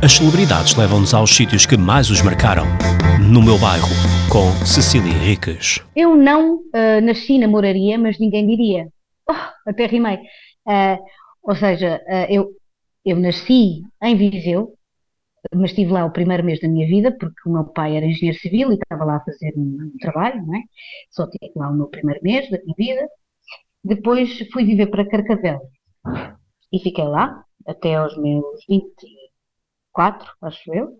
As celebridades levam-nos aos sítios que mais os marcaram. No meu bairro, com Cecília Henriques. Eu não uh, nasci na moraria, mas ninguém diria. Oh, até rimei. Uh, ou seja, uh, eu, eu nasci em Viseu, mas estive lá o primeiro mês da minha vida, porque o meu pai era engenheiro civil e estava lá a fazer um, trabalho, não é? Só tive lá o meu primeiro mês da minha vida. Depois fui viver para Carcavel e fiquei lá até aos meus 24, acho eu.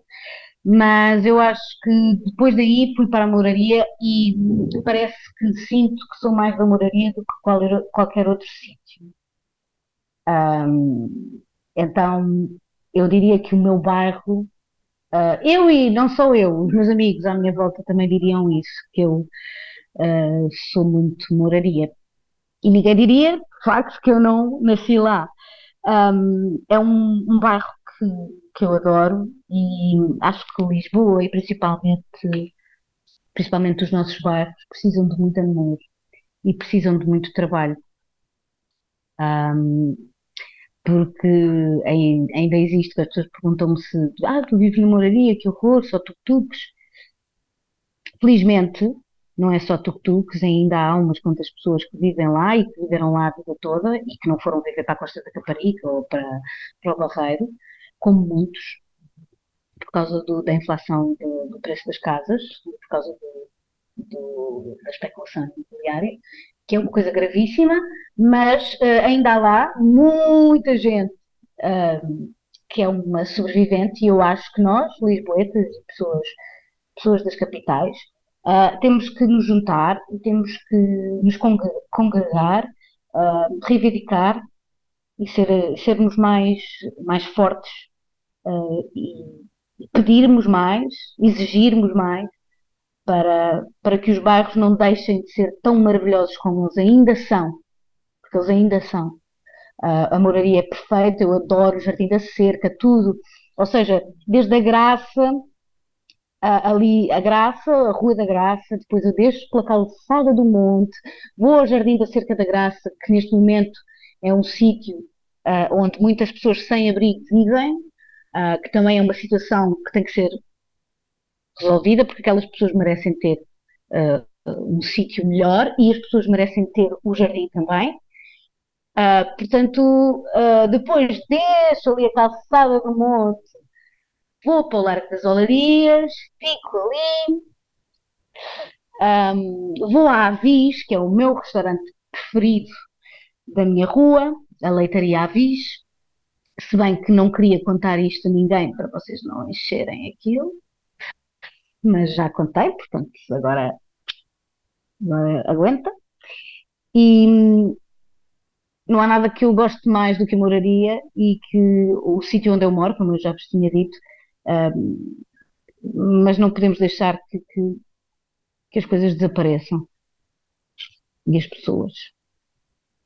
Mas eu acho que depois daí fui para a moraria e parece que sinto que sou mais da moraria do que qualquer outro sítio. Um, então, eu diria que o meu bairro, uh, eu e não só eu, os meus amigos à minha volta também diriam isso, que eu uh, sou muito moraria. E ninguém diria, de facto, que eu não nasci lá. Um, é um, um bairro que, que eu adoro e acho que Lisboa e principalmente, principalmente os nossos bairros precisam de muito amor e precisam de muito trabalho. Um, porque ainda existe, as pessoas perguntam-me se ah, tu vives na moraria, que horror, só tuk-tuks. Felizmente, não é só tuk-tuks, ainda há umas quantas pessoas que vivem lá e que viveram lá a vida toda e que não foram viver para a Costa da Caparica ou para, para o Barreiro, como muitos, por causa do, da inflação do, do, preço das casas, por causa do, da especulação imobiliária, que é uma coisa gravíssima, mas uh, ainda há lá muita gente uh, que é uma sobrevivente, e eu acho que nós, lisboetas e pessoas, pessoas das capitais, uh, temos que nos juntar temos que nos congregar, reivindicar e ser, sermos mais, mais fortes e pedirmos mais, exigirmos mais, para, para que os bairros não deixem de ser tão maravilhosos como eles ainda são, porque eles ainda são. Uh, a moraria é perfeita, eu adoro o Jardim da Cerca, tudo. Ou seja, desde a Graça, uh, ali a Graça, a Rua da Graça, depois eu deixo pela calçada do Monte, vou ao Jardim da Cerca da Graça, que neste momento é um sítio uh, onde muitas pessoas sem abrigo vivem, que também é uma situação que tem que ser resolvida, porque aquelas pessoas merecem ter uh, um sítio melhor e as pessoas merecem ter o jardim também. Uh, portanto, uh, depois deixo ali a calçada do monte, vou para o Largo das Olarias, fico ali, um, vou à Avis, que é o meu restaurante preferido da minha rua, a Leitaria Avis, se bem que não queria contar isto a ninguém para vocês não encherem aquilo mas já contei, portanto, agora, agora aguenta. E não há nada que eu goste mais do que a moraria e que o sítio onde eu moro, como eu já vos tinha dito, um, mas não podemos deixar que, que, que as coisas desapareçam e as pessoas.